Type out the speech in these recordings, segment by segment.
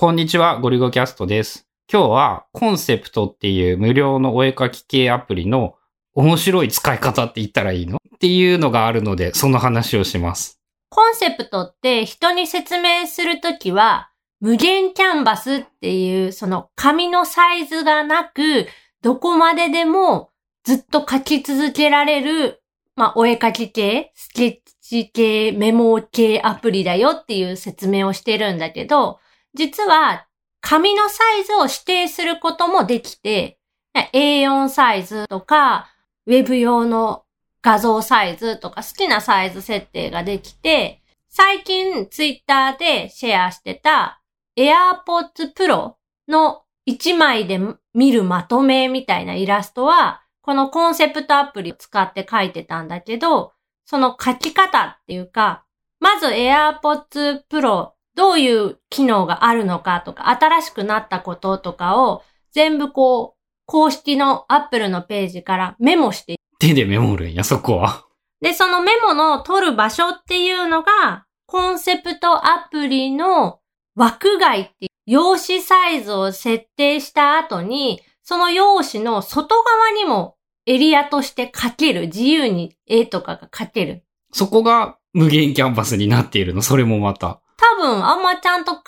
こんにちは、ゴリゴキャストです。今日はコンセプトっていう無料のお絵描き系アプリの面白い使い方って言ったらいいのっていうのがあるので、その話をします。コンセプトって人に説明するときは、無限キャンバスっていうその紙のサイズがなく、どこまででもずっと書き続けられる、まあ、お絵描き系、スケッチ系、メモ系アプリだよっていう説明をしてるんだけど、実は紙のサイズを指定することもできて、A4 サイズとか、ウェブ用の画像サイズとか好きなサイズ設定ができて、最近ツイッターでシェアしてた AirPods Pro の1枚で見るまとめみたいなイラストは、このコンセプトアプリを使って書いてたんだけど、その書き方っていうか、まず AirPods Pro どういう機能があるのかとか、新しくなったこととかを全部こう、公式の Apple のページからメモして手でメモるんや、そこは。で、そのメモの取る場所っていうのが、コンセプトアプリの枠外っていう用紙サイズを設定した後に、その用紙の外側にもエリアとして書ける。自由に絵とかが書ける。そこが無限キャンバスになっているの、それもまた。多分あんまちゃんと考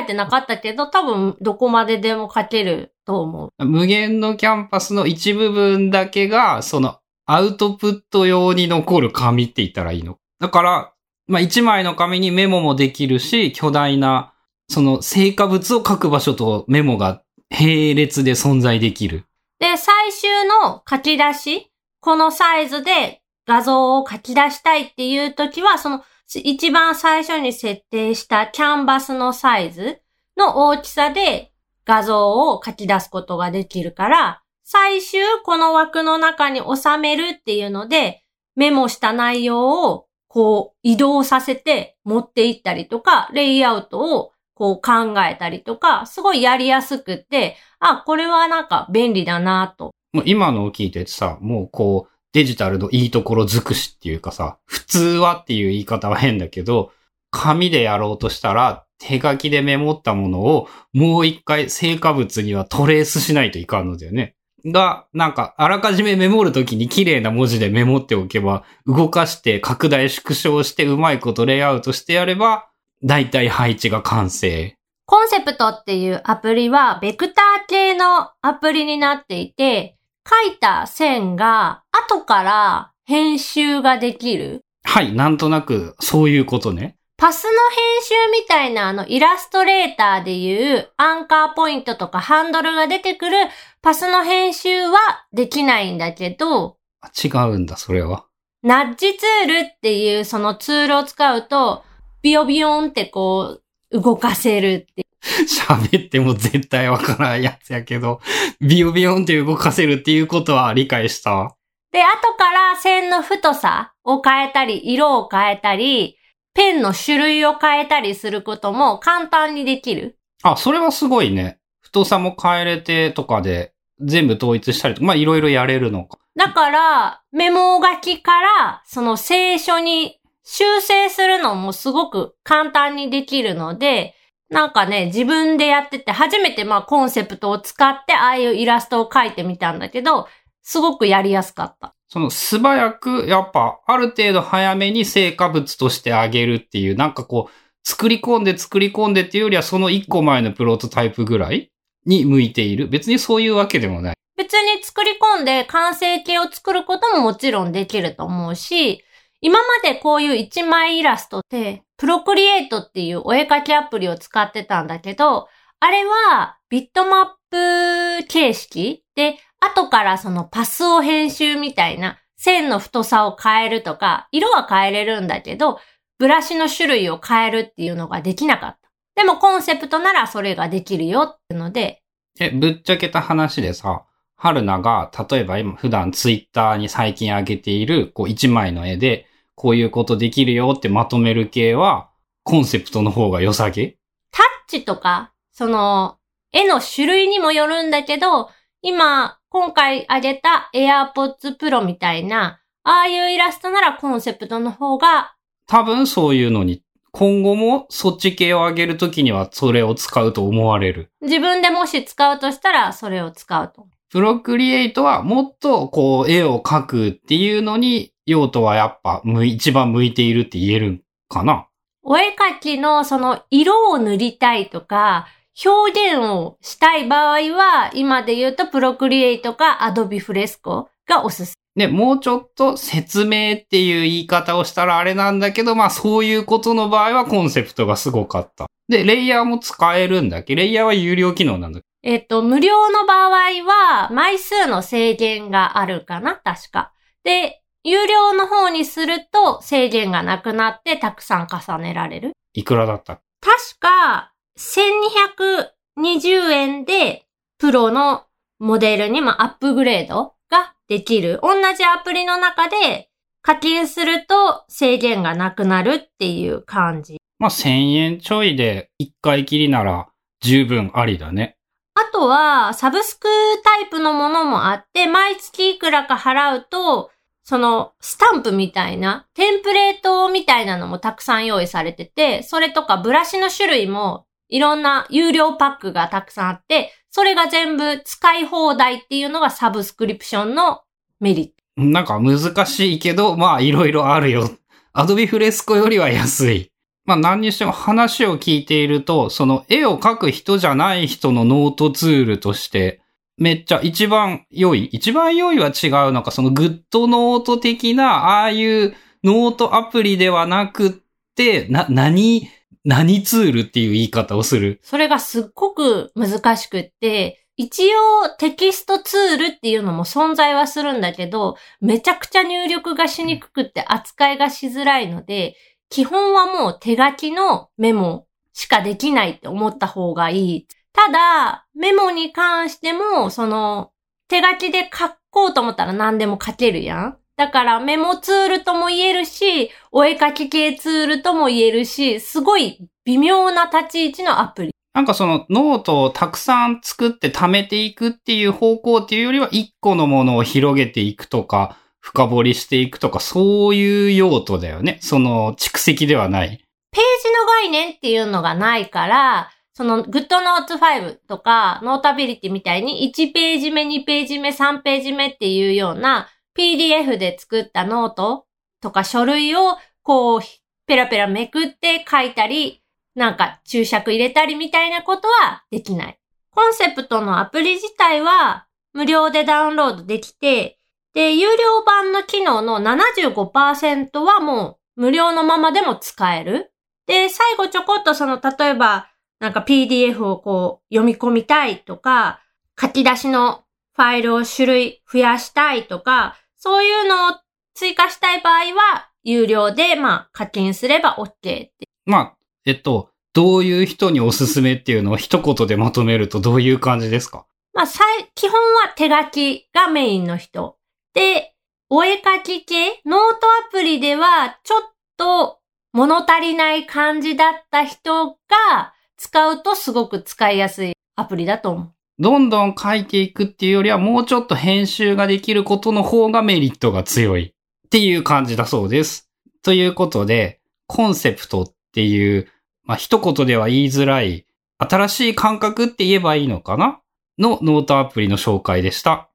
えてなかったけど、多分どこまででも書けると思う。無限のキャンパスの一部分だけが、そのアウトプット用に残る紙って言ったらいいの？だから、まあ、一枚の紙にメモもできるし、巨大な、その成果物を書く場所とメモが並列で存在できる。で、最終の書き出し、このサイズで画像を書き出したいっていう時は、その一番最初に設定したキャンバスのサイズの大きさで画像を書き出すことができるから、最終この枠の中に収めるっていうので、メモした内容をこう移動させて持っていったりとか、レイアウトをこう考えたりとか、すごいやりやすくって、あ、これはなんか便利だなと。今のを聞いてさ、もうこう、デジタルのいいところ尽くしっていうかさ、普通はっていう言い方は変だけど、紙でやろうとしたら、手書きでメモったものをもう一回成果物にはトレースしないといかんのだよね。が、なんか、あらかじめメモるときに綺麗な文字でメモっておけば、動かして拡大縮小してうまいことレイアウトしてやれば、だいたい配置が完成。コンセプトっていうアプリは、ベクター系のアプリになっていて、書いた線が後から編集ができる。はい、なんとなく、そういうことね。パスの編集みたいなあのイラストレーターでいうアンカーポイントとかハンドルが出てくるパスの編集はできないんだけど、違うんだ、それは。ナッジツールっていうそのツールを使うと、ビヨビヨンってこう動かせるって 喋っても絶対わからんやつやけど、ビヨビヨンって動かせるっていうことは理解した？わ。で、後から線の太さを変えたり、色を変えたり、ペンの種類を変えたりすることも簡単にできる。あ、それはすごいね。太さも変えれてとかで全部統一したりとか、まあいろいろやれるのか。だから、メモ書きから、その聖書に修正するのもすごく簡単にできるので、なんかね、自分でやってて、初めてまあコンセプトを使って、ああいうイラストを描いてみたんだけど、すごくやりやすかった。その素早く、やっぱある程度早めに成果物としてあげるっていう、なんかこう、作り込んで作り込んでっていうよりはその一個前のプロトタイプぐらいに向いている。別にそういうわけでもない。別に作り込んで完成形を作ることももちろんできると思うし、今までこういう一枚イラストって、プロクリエイトっていうお絵描きアプリを使ってたんだけど、あれはビットマップ形式で、後からそのパスを編集みたいな線の太さを変えるとか、色は変えれるんだけど、ブラシの種類を変えるっていうのができなかった。でもコンセプトならそれができるよっていうので、え、ぶっちゃけた話でさ、春菜が、例えば今普段ツイッターに最近上げている、こう一枚の絵で、こういうことできるよってまとめる系は、コンセプトの方が良さげ？タッチとか、その、絵の種類にもよるんだけど、今、今回あげた AirPods Pro みたいな、ああいうイラストならコンセプトの方が、多分そういうのに今後もそっち系を上げるときにはそれを使うと思われる。自分でもし使うとしたら、それを使うと。プロクリエイトはもっとこう絵を描くっていうのに用途はやっぱむ一番向いているって言えるかな？お絵描きのその色を塗りたいとか、表現をしたい場合は、今で言うとプロクリエイトかアドビフレスコがおすすで、もうちょっと説明っていう言い方をしたらあれなんだけど、まあそういうことの場合はコンセプトがすごかった。で、レイヤーも使えるんだっけ？レイヤーは有料機能なんだっけ？えっと、無料の場合は、枚数の制限があるかな？確か。で、有料の方にすると制限がなくなってたくさん重ねられる。いくらだった？確か、1220円で、プロのモデルにもアップグレードができる。同じアプリの中で課金すると制限がなくなるっていう感じ。まあ1000円ちょいで1回きりなら十分ありだね。あとは、サブスクタイプのものもあって、毎月いくらか払うと、その、スタンプみたいな、テンプレートみたいなのもたくさん用意されてて、それとかブラシの種類も、いろんな有料パックがたくさんあって、それが全部使い放題っていうのがサブスクリプションのメリット。なんか難しいけど、まあいろいろあるよ。 Adobe Fresco よりは安い。まあ何にしても話を聞いていると、その絵を描く人じゃない人のノートツールとして、めっちゃ一番良い？一番良いは違うのか、その GoodNote 的な、ああいうノートアプリではなくって、な、何、何ツールっていう言い方をする？それがすっごく難しくって、一応テキストツールっていうのも存在はするんだけど、めちゃくちゃ入力がしにくくって扱いがしづらいので、基本はもう手書きのメモしかできないって思った方がいい。ただ、メモに関しても、その、手書きで書こうと思ったら何でも書けるやん。だからメモツールとも言えるし、お絵描き系ツールとも言えるし、すごい微妙な立ち位置のアプリ。なんかそのノートをたくさん作って貯めていくっていう方向っていうよりは一個のものを広げていくとか、深掘りしていくとか、そういう用途だよね。その蓄積ではない。ページの概念っていうのがないから、その GoodNotes5 とか Notability みたいに1ページ目、2ページ目、3ページ目っていうような PDF で作ったノートとか書類をこうペラペラめくって書いたり、なんか注釈入れたりみたいなことはできない。 Concepts のアプリ自体は無料でダウンロードできて、で、有料版の機能の75%はもう無料のままでも使える。で、最後ちょこっとその、例えば、なんか PDF をこう読み込みたいとか、書き出しのファイルを種類増やしたいとか、そういうのを追加したい場合は、有料で、まあ、課金すれば OK って。まあ、えっと、どういう人におすすめっていうのを一言でまとめるとどういう感じですか？まあ、基本は手書きがメインの人。で、お絵描き系、ノートアプリでは、ちょっと物足りない感じだった人が使うとすごく使いやすいアプリだと思う。どんどん書いていくっていうよりはもうちょっと編集ができることの方がメリットが強いっていう感じだそうです。ということで、コンセプトっていう、まあ、一言では言いづらい、新しい感覚って言えばいいのかな？のノートアプリの紹介でした。